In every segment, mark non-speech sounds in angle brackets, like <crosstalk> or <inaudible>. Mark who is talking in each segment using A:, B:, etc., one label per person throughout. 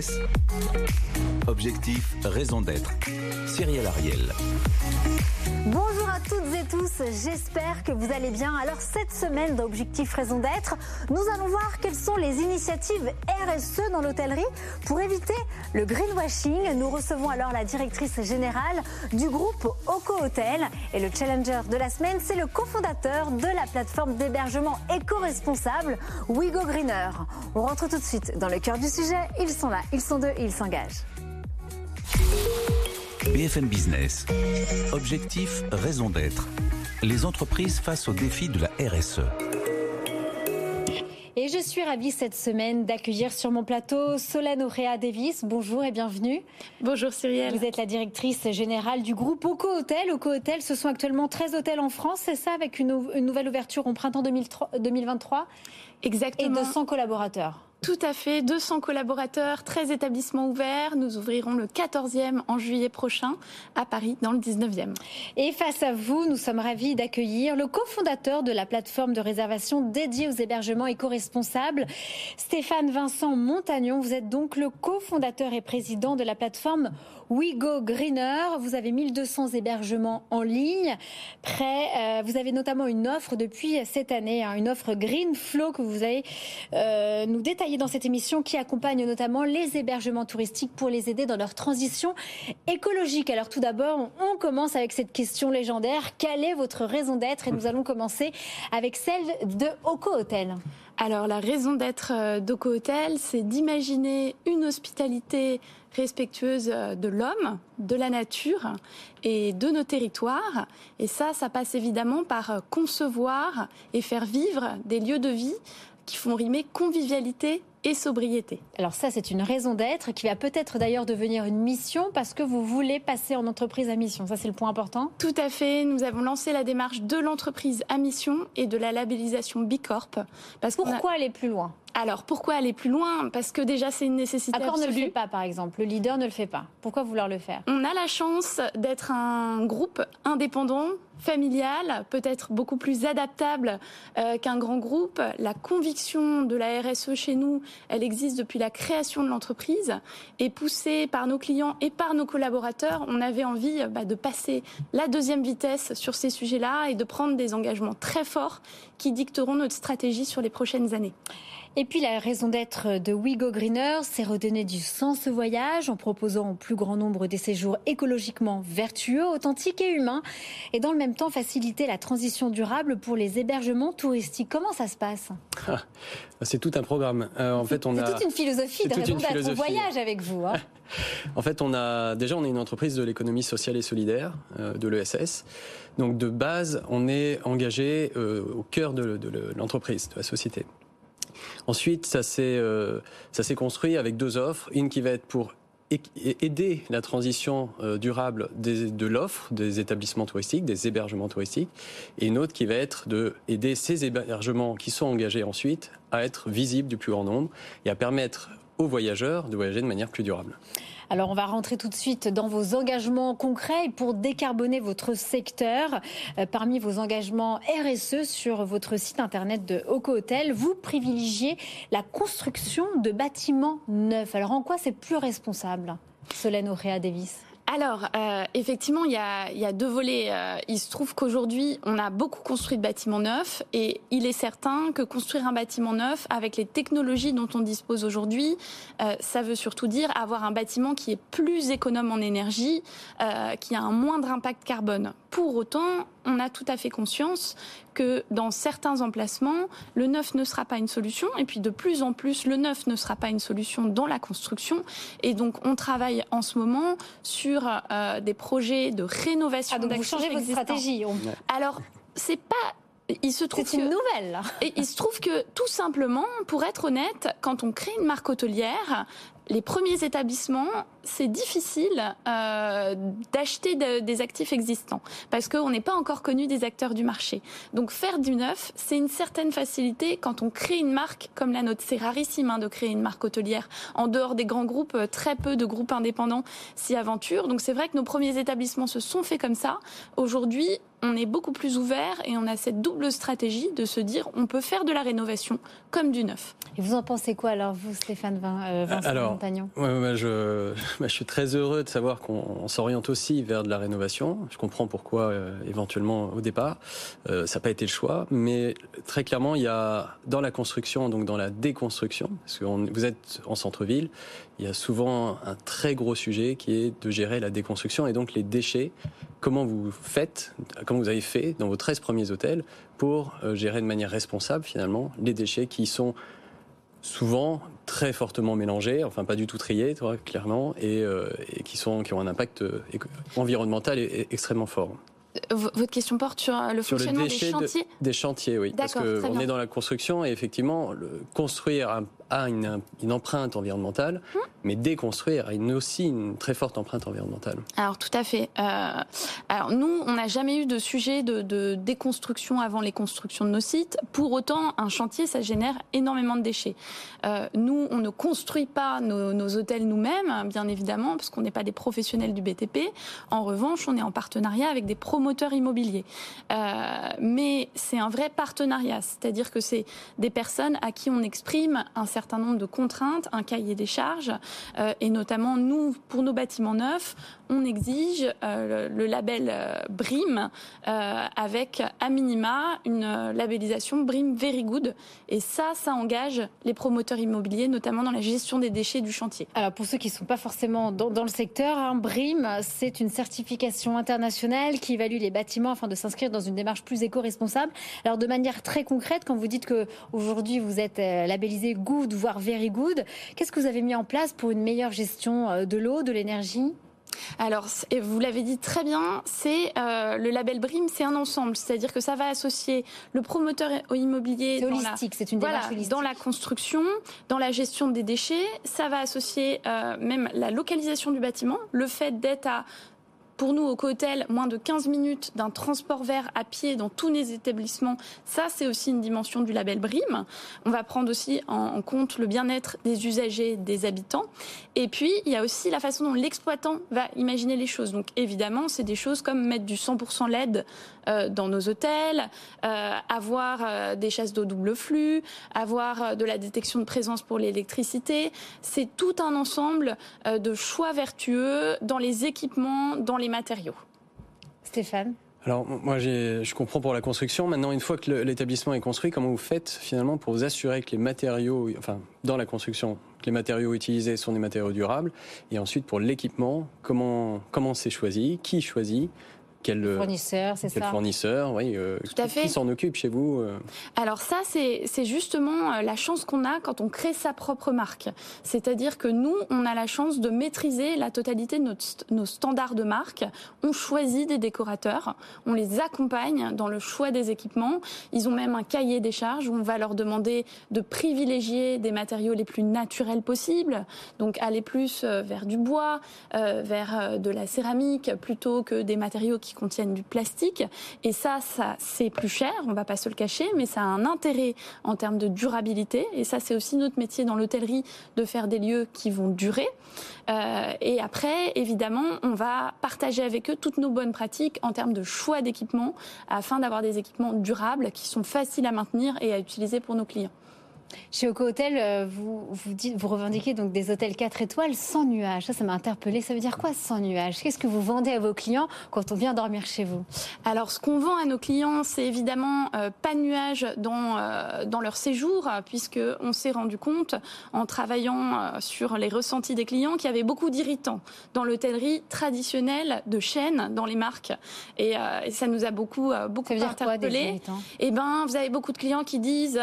A: Business. Objectif, raison d'être. Cyril Ariel.
B: Bonjour à toutes et tous, j'espère que vous allez bien. Alors cette semaine d'Objectif Raison d'être, nous allons voir quelles sont les initiatives RSE dans l'hôtellerie pour éviter le greenwashing. Nous recevons alors la directrice générale du groupe Oco Hotel et le challenger de la semaine, c'est le cofondateur de la plateforme d'hébergement éco-responsable WeGo Greener. On rentre tout de suite dans le cœur du sujet, ils sont là, ils sont deux et ils s'engagent.
A: BFM Business. Objectif, raison d'être. Les entreprises face aux défis de la RSE.
B: Et je suis ravie cette semaine d'accueillir sur mon plateau Solène Auréa Davis. Bonjour et bienvenue.
C: Bonjour Cyrielle.
B: Vous êtes la directrice générale du groupe Oco Hotel. Oco Hotel, ce sont actuellement 13 hôtels en France, c'est ça, avec une, une, nouvelle ouverture en printemps 2023
C: Exactement.
B: Et 200 collaborateurs.
C: Tout à fait, 200 collaborateurs, 13 établissements ouverts. Nous ouvrirons le 14e en juillet prochain à Paris, dans le 19e.
B: Et face à vous, nous sommes ravis d'accueillir le cofondateur de la plateforme de réservation dédiée aux hébergements éco-responsables, Stéphane Vincent Montagnon. Vous êtes donc le cofondateur et président de la plateforme We Go Greener. Vous avez 1200 hébergements en ligne. Prêt, euh, vous avez notamment une offre depuis cette année, hein, une offre Green Flow que vous allez euh, nous détailler dans cette émission qui accompagne notamment les hébergements touristiques pour les aider dans leur transition écologique. Alors tout d'abord, on commence avec cette question légendaire. Quelle est votre raison d'être? Et nous allons commencer avec celle de Oco Hotel.
C: Alors la raison d'être euh, d'Oco Hotel, c'est d'imaginer une hospitalité respectueuse euh, de l'homme, de la nature et de nos territoires. Et ça, ça passe évidemment par euh, concevoir et faire vivre des lieux de vie qui font rimer convivialité et sobriété.
B: Alors ça, c'est une raison d'être qui va peut-être d'ailleurs devenir une mission parce que vous voulez passer en entreprise à mission. Ça, c'est le point important.
C: Tout à fait. Nous avons lancé la démarche de l'entreprise à mission et de la labellisation Bicorp.
B: Parce Pourquoi aller plus loin?
C: Alors pourquoi aller plus loin? Parce que déjà c'est une nécessité
B: Accor ne le fait pas par exemple, le leader ne le fait pas. Pourquoi vouloir le faire?
C: On a la chance d'être un groupe indépendant, familial, peut-être beaucoup plus adaptable euh, qu'un grand groupe. La conviction de la RSE chez nous, elle existe depuis la création de l'entreprise et poussée par nos clients et par nos collaborateurs, on avait envie bah, de passer la deuxième vitesse sur ces sujets-là et de prendre des engagements très forts qui dicteront notre stratégie sur les prochaines années.
B: Et puis la raison d'être de We Go Greener, c'est redonner du sens au voyage en proposant au plus grand nombre des séjours écologiquement vertueux, authentiques et humains, et dans le même temps faciliter la transition durable pour les hébergements touristiques. Comment ça se passe?
D: Ah, C'est tout un programme.
B: Euh, en fait, on a toute une philosophie de raison d'être au voyage avec vous. Hein. <laughs>
D: en fait, on a déjà on est une entreprise de l'économie sociale et solidaire euh, de l'ESS. Donc de base, on est engagé euh, au cœur de l'entreprise, de la société. Ensuite, ça s'est euh, ça s'est construit avec deux offres, une qui va être pour aider la transition euh, durable de l'offre des établissements touristiques, des hébergements touristiques, et une autre qui va être de aider ces hébergements qui sont engagés ensuite à être visibles du plus grand nombre et à permettre aux voyageurs de voyager de manière plus durable.
B: Alors on va rentrer tout de suite dans vos engagements concrets pour décarboner votre secteur. Euh, parmi vos engagements RSE sur votre site internet de Oco Hotel, vous privilégiez la construction de bâtiments neufs. Alors en quoi c'est plus responsable Solène Auréa Davis?
C: Alors, euh, effectivement, il y, a, deux volets. Euh, il se trouve qu'aujourd'hui, on a beaucoup construit de bâtiments neufs et il est certain que construire un bâtiment neuf avec les technologies dont on dispose aujourd'hui, euh, ça veut surtout dire avoir un bâtiment qui est plus économe en énergie, qui a un moindre impact carbone. Pour autant, on a tout à fait conscience que dans certains emplacements, le neuf ne sera pas une solution. Et puis de plus en plus, le neuf ne sera pas une solution dans la construction. Et donc on travaille en ce moment sur euh, des projets de rénovation.
B: Ah, donc vous changez votre stratégie.
C: Alors c'est pas il se trouve
B: c'est une nouvelle. <laughs>
C: Et il se trouve que tout simplement, pour être honnête, quand on crée une marque hôtelière, les premiers établissements c'est difficile euh, d'acheter des actifs existants parce qu'on n'est pas encore connu des acteurs du marché. Donc faire du neuf, c'est une certaine facilité quand on crée une marque comme la nôtre. C'est rarissime hein, de créer une marque hôtelière. En dehors des grands groupes, euh, très peu de groupes indépendants s'y aventurent. Donc c'est vrai que nos premiers établissements se sont faits comme ça. Aujourd'hui, on est beaucoup plus ouvert et on a cette double stratégie de se dire on peut faire de la rénovation comme du neuf.
B: Et vous en pensez quoi alors, vous, Stéphane Vin, euh, Vincent alors, Montagnon?
D: je, je, suis très heureux de savoir qu'on s'oriente aussi vers de la rénovation. Je comprends pourquoi, euh, éventuellement, au départ, euh, ça n'a pas été le choix. Mais très clairement, il y a dans la construction, donc dans la déconstruction, parce que vous êtes en centre-ville, il y a souvent un très gros sujet qui est de gérer la déconstruction et donc les déchets comment vous faites, comment vous avez fait dans vos 13 premiers hôtels pour euh, gérer de manière responsable finalement les déchets qui sont souvent très fortement mélangés, enfin pas du tout triés, clairement, et, euh, et, qui, sont, qui ont un impact euh, environnemental extrêmement fort.
C: Votre question porte sur le fonctionnement des chantiers
D: Des chantiers, oui. Parce qu'on est dans la construction et effectivement, le, construire un a une, empreinte environnementale, hum. mais déconstruire a une, aussi une très forte empreinte environnementale.
C: Alors tout à fait. Euh, alors nous, on n'a jamais eu de sujet de, déconstruction avant les constructions de nos sites. Pour autant, un chantier, ça génère énormément de déchets. Euh, nous, on ne construit pas nos, hôtels nous-mêmes, bien évidemment, parce qu'on n'est pas des professionnels du BTP. En revanche, on est en partenariat avec des promoteurs immobiliers. Euh, mais c'est un vrai partenariat, c'est-à-dire que c'est des personnes à qui on exprime un certain certain nombre de contraintes, un cahier des charges, euh, et notamment nous, pour nos bâtiments neufs, on exige euh, le, label euh, BRIM avec à minima une labellisation BRIM Very Good, et ça, ça engage les promoteurs immobiliers, notamment dans la gestion des déchets du chantier.
B: Alors pour ceux qui ne sont pas forcément dans, le secteur, hein, BRIM, c'est une certification internationale qui évalue les bâtiments afin de s'inscrire dans une démarche plus éco-responsable. Alors de manière très concrète, quand vous dites que aujourd'hui vous êtes labellisé Good voire very good. Qu'est-ce que vous avez mis en place pour une meilleure gestion euh, de l'eau, de l'énergie?
C: Alors, vous l'avez dit très bien, c'est euh, le label BRIM, c'est un ensemble, c'est-à-dire que ça va associer le promoteur immobilier
B: holistique, c'est une démarche holistique.
C: dans la construction, dans la gestion des déchets, ça va associer euh, même la localisation du bâtiment, le fait d'être à pour nous, au Cotel, moins de 15 minutes d'un transport vert à pied dans tous les établissements, ça, c'est aussi une dimension du label BRIM. On va prendre aussi en compte le bien-être des usagers, des habitants. Et puis, il y a aussi la façon dont l'exploitant va imaginer les choses. Donc, évidemment, c'est des choses comme mettre du 100% LED dans nos hôtels, euh, avoir euh, des chasses d'eau double flux, avoir de la détection de présence pour l'électricité. C'est tout un ensemble de choix vertueux dans les équipements, dans les matériaux.
B: Stéphane?
D: Alors moi je comprends pour la construction. Maintenant, une fois que l'établissement est construit, comment vous faites finalement pour vous assurer que les matériaux, enfin dans la construction, que les matériaux utilisés sont des matériaux durables, et ensuite pour l'équipement, comment comment c'est choisi, qui choisit,
B: quel euh, fournisseur, c'est
D: ça fournisseur, oui. Euh, Tout à fait. Qui s'en occupe chez vous euh
C: Alors ça, c'est justement la chance qu'on a quand on crée sa propre marque. C'est-à-dire que nous, on a la chance de maîtriser la totalité de notre, nos standards de marque. On choisit des décorateurs, on les accompagne dans le choix des équipements. Ils ont même un cahier des charges où on va leur demander de privilégier des matériaux les plus naturels possibles. Donc aller plus vers du bois, vers de la céramique, plutôt que des matériaux qui contiennent du plastique. Et ça, ça c'est plus cher, on va pas se le cacher, mais ça a un intérêt en termes de durabilité. Et ça, c'est aussi notre métier dans l'hôtellerie de faire des lieux qui vont durer. Euh, et après, évidemment, on va partager avec eux toutes nos bonnes pratiques en termes de choix d'équipements afin d'avoir des équipements durables qui sont faciles à maintenir et à utiliser pour nos clients.
B: Chez Oco Hotel, euh, vous, revendiquez donc des hôtels 4 étoiles sans nuages. Ça, ça m'a interpellé. Ça veut dire quoi sans nuages? Qu'est-ce que vous vendez à vos clients quand on vient dormir chez vous?
C: Alors, ce qu'on vend à nos clients, c'est évidemment euh, pas de nuages dans, euh, dans leur séjour, puisque on s'est rendu compte, en travaillant sur les ressentis des clients, qu'il y avait beaucoup d'irritants dans l'hôtellerie traditionnelle de chaîne dans les marques. Et, ça nous a beaucoup, beaucoup ça veut dire
B: interpellé.
C: Eh ben, vous avez beaucoup de clients qui disent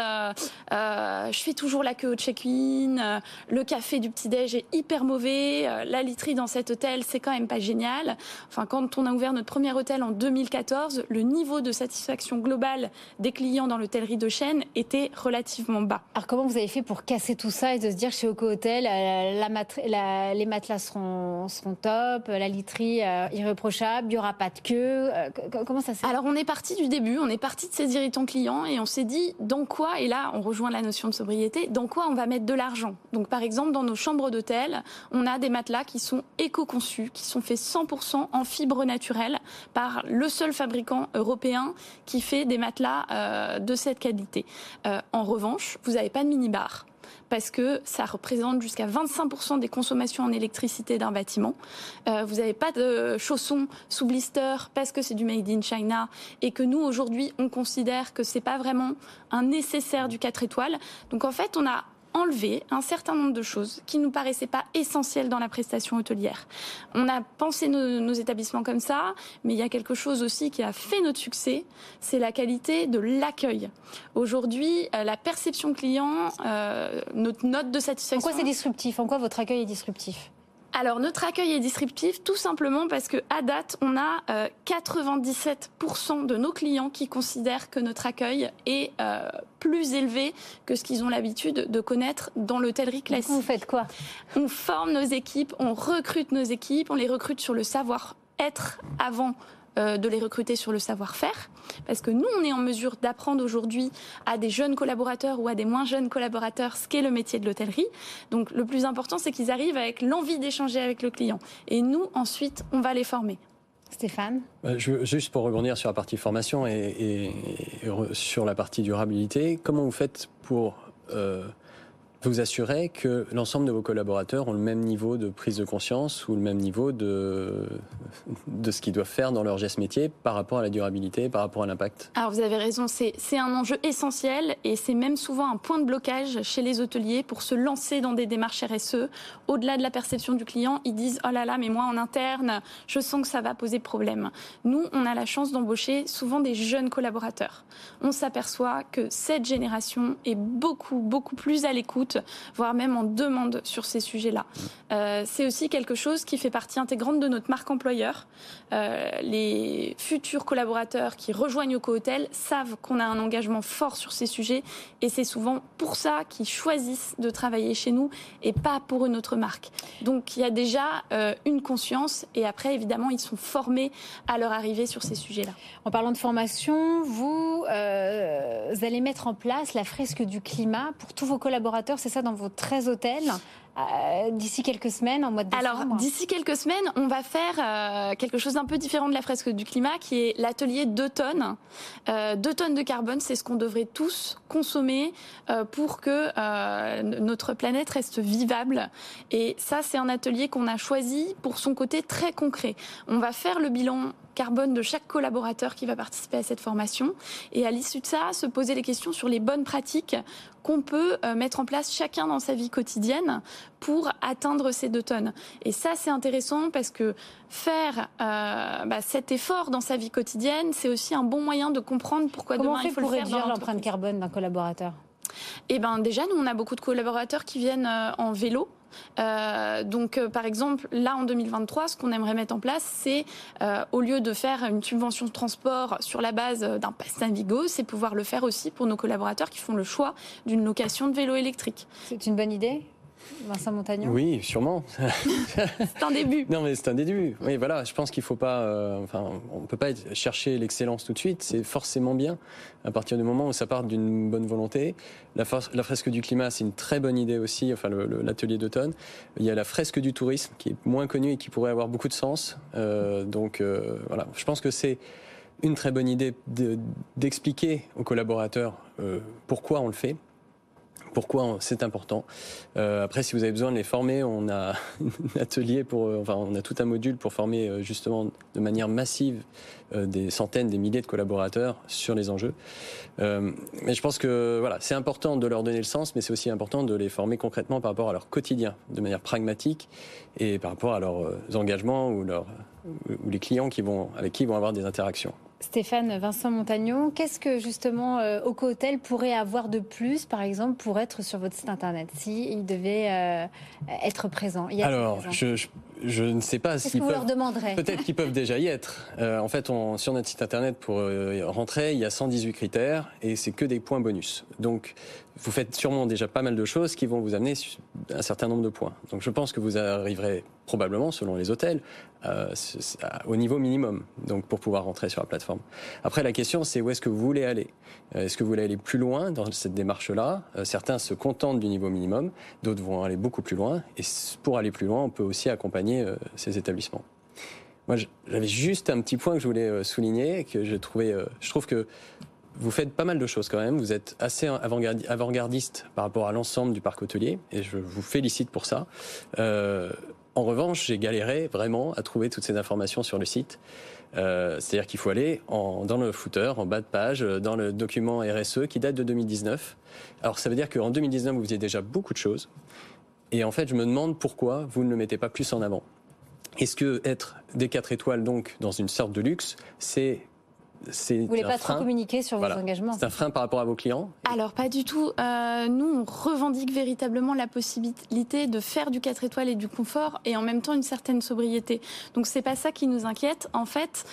C: je fais toujours la queue au check-in, le café du petit-déj est hyper mauvais, la literie dans cet hôtel, c'est quand même pas génial. Enfin, quand on a ouvert notre premier hôtel en 2014, le niveau de satisfaction globale des clients dans l'hôtellerie de chaîne était relativement bas.
B: Alors, comment vous avez fait pour casser tout ça et de se dire chez Oco Hotel, la, les matelas seront, seront top, la literie irréprochable, il n'y aura pas de queue Comment ça s'est
C: Alors, on est parti du début, on est parti de ces irritants clients et on s'est dit dans quoi, et là on rejoint la notion de sobriété, dans quoi on va mettre de l'argent. Donc par exemple dans nos chambres d'hôtel, on a des matelas qui sont éco-conçus, qui sont faits 100% en fibres naturelles par le seul fabricant européen qui fait des matelas euh, de cette qualité. Euh, en revanche, vous n'avez pas de minibar parce que ça représente jusqu'à 25% des consommations en électricité d'un bâtiment. Euh, vous n'avez pas de chaussons sous blister parce que c'est du made in China et que nous aujourd'hui on considère que c'est pas vraiment un nécessaire du 4 étoiles. Donc en fait on a enlever un certain nombre de choses qui nous paraissaient pas essentielles dans la prestation hôtelière. On a pensé nos, établissements comme ça, mais il y a quelque chose aussi qui a fait notre succès, c'est la qualité de l'accueil. Aujourd'hui, euh, la perception client, euh, notre note de satisfaction.
B: En quoi c'est disruptif? En quoi votre accueil est disruptif?
C: Alors notre accueil est disruptif tout simplement parce que à date, on a 97% euh, de nos clients qui considèrent que notre accueil est euh, plus élevé que ce qu'ils ont l'habitude de connaître dans l'hôtellerie classique.
B: Vous faites quoi?
C: On forme nos équipes, on recrute nos équipes, on les recrute sur le savoir-être avant de les recruter sur le savoir-faire, parce que nous, on est en mesure d'apprendre aujourd'hui à des jeunes collaborateurs ou à des moins jeunes collaborateurs ce qu'est le métier de l'hôtellerie. Donc le plus important, c'est qu'ils arrivent avec l'envie d'échanger avec le client. Et nous, ensuite, on va les former.
B: Stéphane?
D: Euh, Juste pour rebondir sur la partie formation et, sur la partie durabilité, comment vous faites pour... Euh, vous assurez que l'ensemble de vos collaborateurs ont le même niveau de prise de conscience ou le même niveau de, de ce qu'ils doivent faire dans leur geste métier par rapport à la durabilité, par rapport à l'impact?
C: Alors vous avez raison, c'est un enjeu essentiel et c'est même souvent un point de blocage chez les hôteliers pour se lancer dans des démarches RSE. Au-delà de la perception du client, ils disent oh là là, mais moi en interne, je sens que ça va poser problème. Nous, on a la chance d'embaucher souvent des jeunes collaborateurs. On s'aperçoit que cette génération est beaucoup, beaucoup plus à l'écoute, voire même en demande sur ces sujets-là. Euh, c'est aussi quelque chose qui fait partie intégrante de notre marque employeur euh, les futurs collaborateurs qui rejoignent Oco Hotel savent qu'on a un engagement fort sur ces sujets et c'est souvent pour ça qu'ils choisissent de travailler chez nous et pas pour une autre marque. Donc il y a déjà euh, une conscience et après évidemment ils sont formés à leur arrivée sur ces sujets-là.
B: En parlant de formation, vous, euh, vous allez mettre en place la fresque du climat pour tous vos collaborateurs, c'est ça dans vos 13 hôtels euh, d'ici quelques semaines, en mois de
C: décembre Alors, d'ici quelques semaines, on va faire euh, quelque chose d'un peu différent de la fresque du climat, qui est l'atelier 2 tonnes. Euh, 2 tonnes de carbone, c'est ce qu'on devrait tous consommer euh, pour que notre planète reste vivable. Et ça, c'est un atelier qu'on a choisi pour son côté très concret. On va faire le bilan carbone de chaque collaborateur qui va participer à cette formation. Et à l'issue de ça, se poser les questions sur les bonnes pratiques qu'on peut euh, mettre en place chacun dans sa vie quotidienne pour atteindre ces deux tonnes. Et ça, c'est intéressant parce que faire euh, bah, cet effort dans sa vie quotidienne, c'est aussi un bon moyen de comprendre pourquoi
B: demain
C: il faut
B: pour
C: le faire
B: réduire l'empreinte carbone d'un collaborateur?
C: Eh ben déjà, nous on a beaucoup de collaborateurs qui viennent euh, en vélo. Euh, donc, euh, par exemple, là en 2023, ce qu'on aimerait mettre en place, c'est au lieu de faire une subvention de transport sur la base d'un pass Navigo, c'est pouvoir le faire aussi pour nos collaborateurs qui font le choix d'une location de vélo électrique.
B: C'est une bonne idée? Vincent Montagnon
D: Oui, sûrement. <laughs>
C: c'est un début.
D: Non, mais c'est un début. Oui, voilà, je pense qu'il faut pas. Euh, enfin, on peut pas chercher l'excellence tout de suite. C'est forcément bien à partir du moment où ça part d'une bonne volonté. La, la, fresque du climat, c'est une très bonne idée aussi. Enfin, l'atelier d'automne. Il y a la fresque du tourisme qui est moins connue et qui pourrait avoir beaucoup de sens. Euh, donc, euh, voilà, je pense que c'est une très bonne idée d'expliquer aux collaborateurs pourquoi on le fait pourquoi c'est important. Euh, après, si vous avez besoin de les former, on a <laughs> un atelier pour, euh, enfin, on a tout un module pour former euh, justement de manière massive des centaines, des milliers de collaborateurs sur les enjeux. mais je pense que voilà, c'est important de leur donner le sens, mais c'est aussi important de les former concrètement par rapport à leur quotidien, de manière pragmatique et par rapport à leurs engagements ou, les clients avec qui ils vont avoir des interactions.
B: Stéphane Vincent Montagnon, qu'est-ce que justement euh, Oco Hotel pourrait avoir de plus, par exemple, pour être sur votre site internet, s'il devait euh, être présent
D: Alors, je, je, ne sais pas
B: si. Qu'est-ce leur demanderait <laughs>
D: Peut-être qu'ils peuvent déjà y être. Euh, en fait, on, sur notre site internet, pour rentrer, il y a 118 critères et c'est que des points bonus. Donc, vous faites sûrement déjà pas mal de choses qui vont vous amener un certain nombre de points. Donc, je pense que vous arriverez probablement, selon les hôtels, euh, au niveau minimum, donc pour pouvoir rentrer sur la plateforme. Après, la question, c'est où est-ce que vous voulez aller? Euh, Est-ce que vous voulez aller plus loin dans cette démarche-là? Euh, Certains se contentent du niveau minimum, d'autres vont aller beaucoup plus loin. Et pour aller plus loin, on peut aussi accompagner ces établissements. Moi, j'avais juste un petit point que je voulais souligner, que je trouvais, je trouve que vous faites pas mal de choses quand même. Vous êtes assez avant-gardiste par rapport à l'ensemble du parc hôtelier, et je vous félicite pour ça. Euh, en revanche, j'ai galéré vraiment à trouver toutes ces informations sur le site. Euh, c'est-à-dire qu'il faut aller dans le footer, en bas de page, dans le document RSE qui date de 2019. Alors ça veut dire qu'en 2019, vous faisiez déjà beaucoup de choses. Et en fait, je me demande pourquoi vous ne le mettez pas plus en avant. Est-ce que être des 4 étoiles, donc, dans une sorte de luxe, c'est
B: vous voulez pas trop communiquer sur vos engagements
D: C'est un frein par rapport à vos clients
C: Alors pas du tout. Euh, nous, on revendique véritablement la possibilité de faire du 4 étoiles et du confort et en même temps une certaine sobriété. Donc c'est pas ça qui nous inquiète. En fait,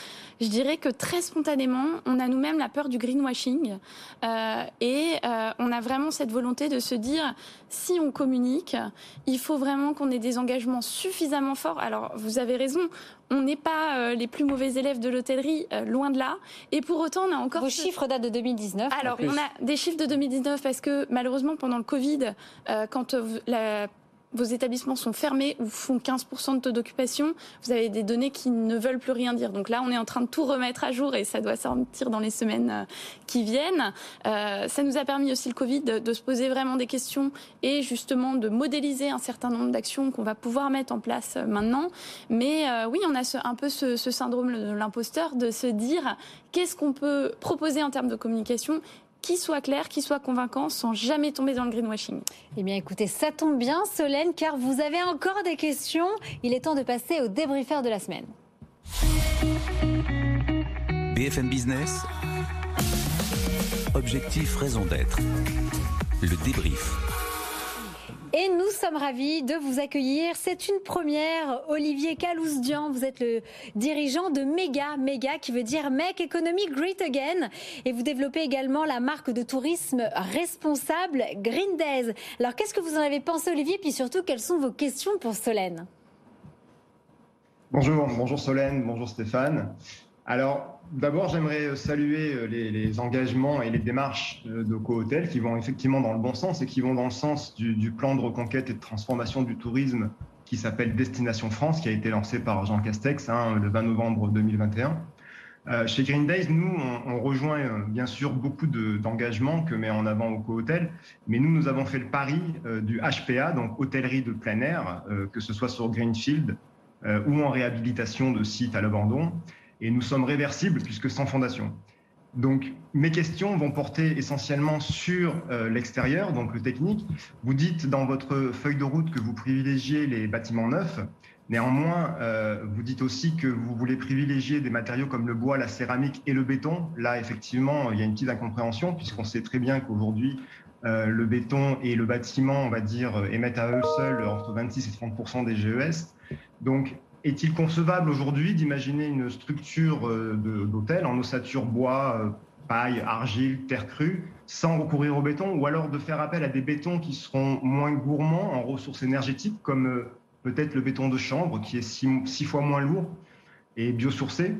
C: je dirais que très spontanément, on a nous-mêmes la peur du greenwashing euh, et euh, on a vraiment cette volonté de se dire si on communique, il faut vraiment qu'on ait des engagements suffisamment forts. Alors vous avez raison, on n'est pas euh, les plus mauvais élèves de l'hôtellerie, euh, loin de là. Et pour autant, on a encore...
B: Vos chiffres datent de 2019
C: Alors, on a des chiffres de 2019 parce que malheureusement, pendant le Covid, euh, quand la vos établissements sont fermés ou font 15% de taux d'occupation, vous avez des données qui ne veulent plus rien dire. Donc là, on est en train de tout remettre à jour et ça doit sortir dans les semaines euh, qui viennent. Euh, ça nous a permis aussi le Covid de, se poser vraiment des questions et justement de modéliser un certain nombre d'actions qu'on va pouvoir mettre en place euh, maintenant. Mais oui, on a un peu ce, ce syndrome de l'imposteur de se dire qu'est-ce qu'on peut proposer en termes de communication qui soit clair, qui soit convaincant, sans jamais tomber dans le greenwashing.
B: Eh bien, écoutez, ça tombe bien, Solène, car vous avez encore des questions. Il est temps de passer au débriefeur de la semaine.
A: BFM Business. Objectif, raison d'être. Le débrief.
B: Et nous sommes ravis de vous accueillir. C'est une première. Olivier Calousdian, vous êtes le dirigeant de Mega. Mega qui veut dire Make Economy Great Again. Et vous développez également la marque de tourisme responsable Green Days. Alors qu'est-ce que vous en avez pensé Olivier? Puis surtout, quelles sont vos questions pour Solène?
E: Bonjour, bonjour Solène, bonjour Stéphane. Alors, d'abord, j'aimerais saluer euh, les, engagements et les démarches euh, de Co-Hotel qui vont effectivement dans le bon sens et qui vont dans le sens du, plan de reconquête et de transformation du tourisme qui s'appelle Destination France, qui a été lancé par Jean Castex hein, le 20 novembre 2021. Euh, chez Green Days, nous, on, rejoint bien sûr beaucoup d'engagements que met en avant au co-hôtel, mais nous, nous avons fait le pari du HPA, donc hôtellerie de plein air, que ce soit sur Greenfield ou en réhabilitation de sites à l'abandon et nous sommes réversibles puisque sans fondation. Donc mes questions vont porter essentiellement sur euh, l'extérieur, donc le technique. Vous dites dans votre feuille de route que vous privilégiez les bâtiments neufs. Néanmoins, euh, vous dites aussi que vous voulez privilégier des matériaux comme le bois, la céramique et le béton. Là, effectivement, il y a une petite incompréhension puisqu'on sait très bien qu'aujourd'hui, euh, le béton et le bâtiment, on va dire, émettent à eux seuls entre 26 et 30 des GES. Donc, est-il concevable aujourd'hui d'imaginer une structure euh, d'hôtel en ossature bois, euh, paille, argile, terre crue, sans recourir au béton, ou alors de faire appel à des bétons qui seront moins gourmands en ressources énergétiques, comme euh, peut-être le béton de chambre, qui est six, fois moins lourd et biosourcé?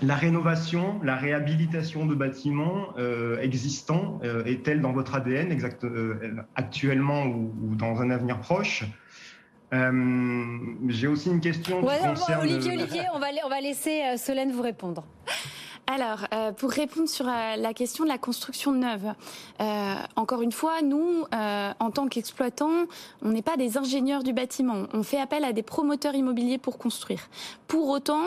E: La rénovation, la réhabilitation de bâtiments existants est-elle dans votre ADN actuellement ou, dans un avenir proche? Euh, j'ai aussi une question
B: qui concerne... Olivier, Olivier, on va, on va laisser euh, Solène vous répondre.
C: Alors, euh, pour répondre sur la question de la construction neuve, encore une fois, nous, en tant qu'exploitants, on n'est pas des ingénieurs du bâtiment. On fait appel à des promoteurs immobiliers pour construire. Pour autant,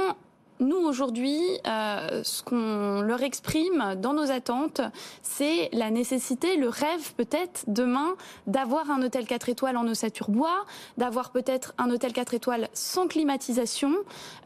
C: nous aujourd'hui, euh, ce qu'on leur exprime dans nos attentes, c'est la nécessité, le rêve peut-être demain d'avoir un hôtel 4 étoiles en ossature bois, d'avoir peut-être un hôtel 4 étoiles sans climatisation.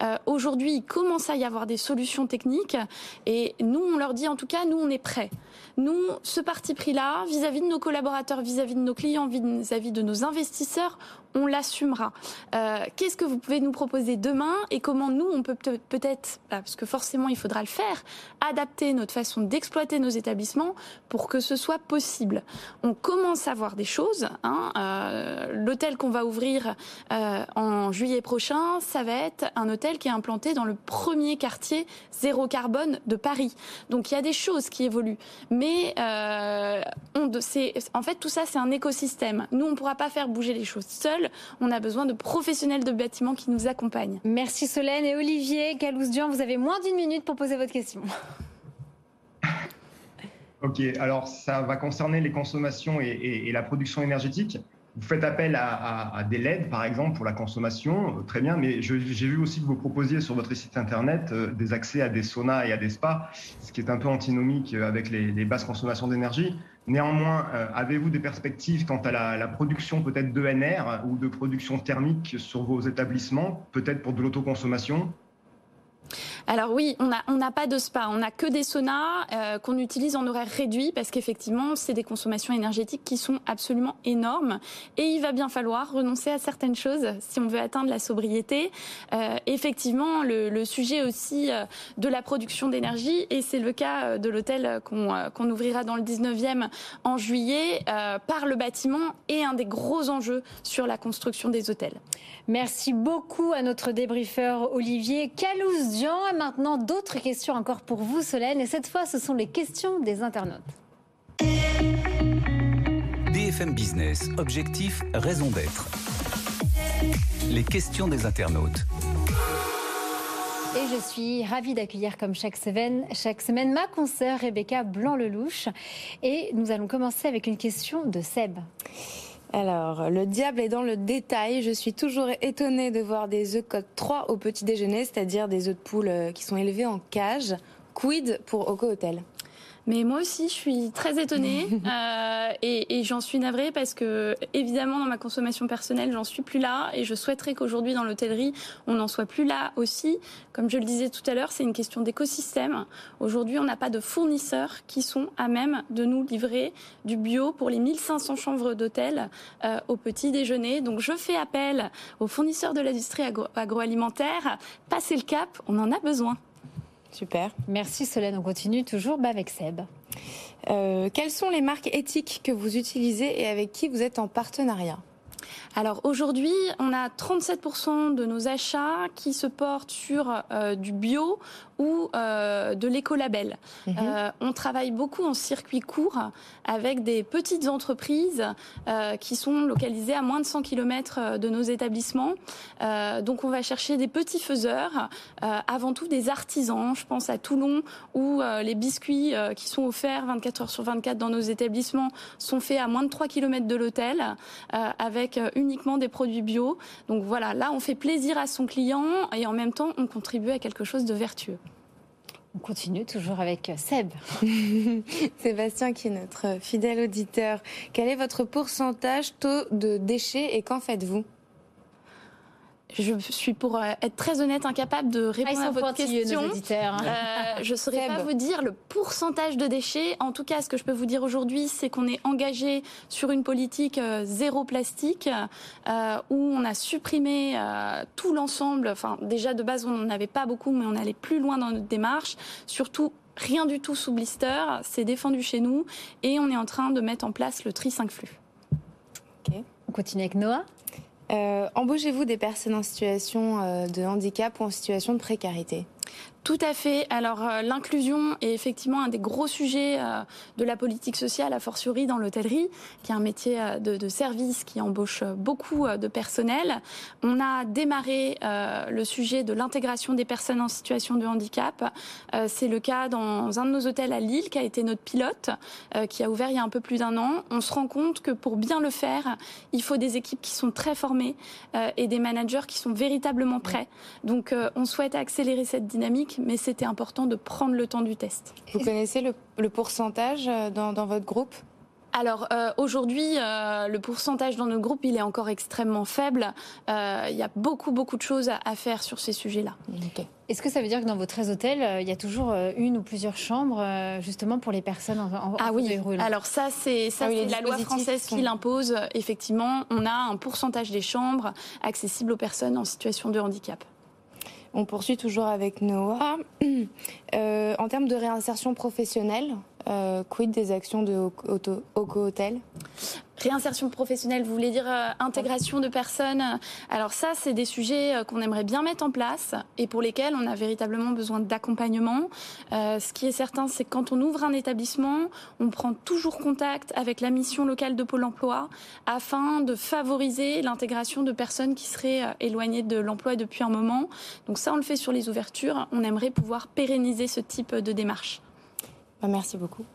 C: Euh, aujourd'hui, il commence à y avoir des solutions techniques et nous, on leur dit en tout cas, nous, on est prêts. Nous, ce parti pris-là, vis-à-vis de nos collaborateurs, vis-à-vis de nos clients, vis-à-vis de nos investisseurs, on l'assumera. Euh, qu'est-ce que vous pouvez nous proposer demain et comment nous, on peut peut-être, bah, parce que forcément il faudra le faire, adapter notre façon d'exploiter nos établissements pour que ce soit possible. On commence à voir des choses. Hein. Euh, l'hôtel qu'on va ouvrir euh, en juillet prochain, ça va être un hôtel qui est implanté dans le premier quartier zéro carbone de Paris. Donc il y a des choses qui évoluent. Mais on, en fait, tout ça, c'est un écosystème. Nous, on ne pourra pas faire bouger les choses seuls. On a besoin de professionnels de bâtiment qui nous accompagnent.
B: Merci Solène et Olivier Vous avez moins d'une minute pour poser votre question. <laughs>
E: Ok, alors ça va concerner les consommations et, la production énergétique. Vous faites appel à, des LED, par exemple, pour la consommation, euh, très bien, mais j'ai vu aussi que vous proposiez sur votre site internet euh, des accès à des saunas et à des spas, ce qui est un peu antinomique euh, avec les basses consommations d'énergie. Néanmoins, avez-vous des perspectives quant à la, production peut-être d'ENR ou de production thermique sur vos établissements, peut-être pour de l'autoconsommation?
C: Alors oui, on n'a pas de spa, on n'a que des saunas euh, qu'on utilise en horaire réduit parce qu'effectivement, c'est des consommations énergétiques qui sont absolument énormes et il va bien falloir renoncer à certaines choses si on veut atteindre la sobriété. Euh, effectivement, le, sujet aussi euh, de la production d'énergie et c'est le cas de l'hôtel qu'on ouvrira dans le 19e en juillet par le bâtiment est un des gros enjeux sur la construction des hôtels.
B: Merci beaucoup à notre débriefeur Olivier Calouzdian. Maintenant, d'autres questions encore pour vous, Solène. Et cette fois, ce sont les questions des internautes.
A: BFM Business, objectif, raison d'être. Les questions des internautes.
B: Et je suis ravie d'accueillir comme chaque semaine, chaque semaine ma consoeur Rebecca Blanc-Lelouch. Et nous allons commencer avec une question de Seb.
F: Alors, le diable est dans le détail. Je suis toujours étonnée de voir des œufs code 3 au petit déjeuner, c'est-à-dire des œufs de poule euh, qui sont élevés en cage. Quid pour Oco Hotel?
C: Mais moi aussi, je suis très étonnée <laughs> euh, et, et j'en suis navrée parce que, évidemment, dans ma consommation personnelle, j'en suis plus là et je souhaiterais qu'aujourd'hui, dans l'hôtellerie, on n'en soit plus là aussi. Comme je le disais tout à l'heure, c'est une question d'écosystème. Aujourd'hui, on n'a pas de fournisseurs qui sont à même de nous livrer du bio pour les 1500 chambres d'hôtel euh, au petit déjeuner. Donc, je fais appel aux fournisseurs de l'industrie agroalimentaire. Passez le cap, on en a besoin.
F: Super.
B: Merci Solène. On continue toujours bah, avec Seb.
F: Euh, quelles sont les marques éthiques que vous utilisez et avec qui vous êtes en partenariat?
C: Alors aujourd'hui, on a 37% de nos achats qui se portent sur euh, du bio ou euh, de l'écolabel. Mhm. Euh, on travaille beaucoup en circuit court avec des petites entreprises qui sont localisées à moins de 100 km de nos établissements. donc on va chercher des petits faiseurs, avant tout des artisans. Je pense à Toulon où les biscuits qui sont offerts 24 heures sur 24 dans nos établissements sont faits à moins de 3 km de l'hôtel avec uniquement des produits bio. Donc voilà, là, on fait plaisir à son client et en même temps, on contribue à quelque chose de vertueux.
B: On continue toujours avec Seb. <laughs>
F: Sébastien, qui est notre fidèle auditeur. Quel est votre pourcentage taux de déchets et qu'en faites-vous?
C: Je suis pour euh, être très honnête incapable de répondre ah, à votre question. Euh, je ne saurais pas vous dire le pourcentage de déchets. En tout cas, ce que je peux vous dire aujourd'hui, c'est qu'on est engagé sur une politique euh, zéro plastique où on a supprimé tout l'ensemble. Enfin, déjà de base, on n'en avait pas beaucoup, mais on allait plus loin dans notre démarche. Surtout rien du tout sous blister. C'est défendu chez nous et on est en train de mettre en place le tri 5 flux.
B: On continue avec Noah.
F: Euh, embauchez-vous des personnes en situation euh, de handicap ou en situation de précarité?
C: Tout à fait. Alors euh, l'inclusion est effectivement un des gros sujets euh, de la politique sociale, a fortiori dans l'hôtellerie, qui est un métier euh, de, service qui embauche beaucoup de personnel. On a démarré le sujet de l'intégration des personnes en situation de handicap. C'est le cas dans un de nos hôtels à Lille, qui a été notre pilote, qui a ouvert il y a un peu plus d'un an. On se rend compte que pour bien le faire, il faut des équipes qui sont très formées et des managers qui sont véritablement prêts. Donc on souhaite accélérer cette dynamique mais c'était important de prendre le temps du test.
F: Vous connaissez le, pourcentage euh, dans, votre groupe?
C: Alors euh, aujourd'hui, euh, le pourcentage dans notre groupe, il est encore extrêmement faible. il y a beaucoup, beaucoup de choses à, faire sur ces sujets-là.
B: Est-ce que ça veut dire que dans vos 13 hôtels, il y a toujours une ou plusieurs chambres justement pour les personnes en, en
C: Ah oui, alors ça, c'est ça, ah la loi française qui l'impose. Effectivement, on a un pourcentage des chambres accessibles aux personnes en situation de handicap.
F: On poursuit toujours avec Noah. <clears throat> Euh, en termes de réinsertion professionnelle, euh, quid des actions de Oco Hotel
C: Réinsertion professionnelle, vous voulez dire euh, intégration de personnes Alors ça, c'est des sujets euh, qu'on aimerait bien mettre en place et pour lesquels on a véritablement besoin d'accompagnement. ce qui est certain, c'est que quand on ouvre un établissement, on prend toujours contact avec la mission locale de Pôle Emploi afin de favoriser l'intégration de personnes qui seraient éloignées de l'emploi depuis un moment. Donc ça, on le fait sur les ouvertures. On aimerait pouvoir pérenniser ce type de démarche.
F: Bah, merci beaucoup.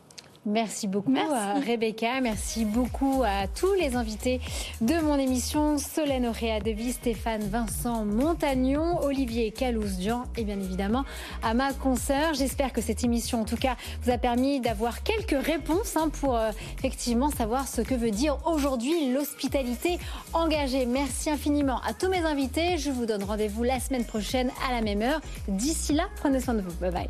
B: Merci beaucoup à Rebecca, merci beaucoup à tous les invités de mon émission, Solène Auréa Devis, Stéphane Vincent Montagnon, Olivier Calouze-Jean et bien évidemment à ma consoeur. J'espère que cette émission en tout cas vous a permis d'avoir quelques réponses hein, pour euh, effectivement savoir ce que veut dire aujourd'hui l'hospitalité engagée. Merci infiniment à tous mes invités. Je vous donne rendez-vous la semaine prochaine à la même heure. D'ici là, prenez soin de vous. Bye bye.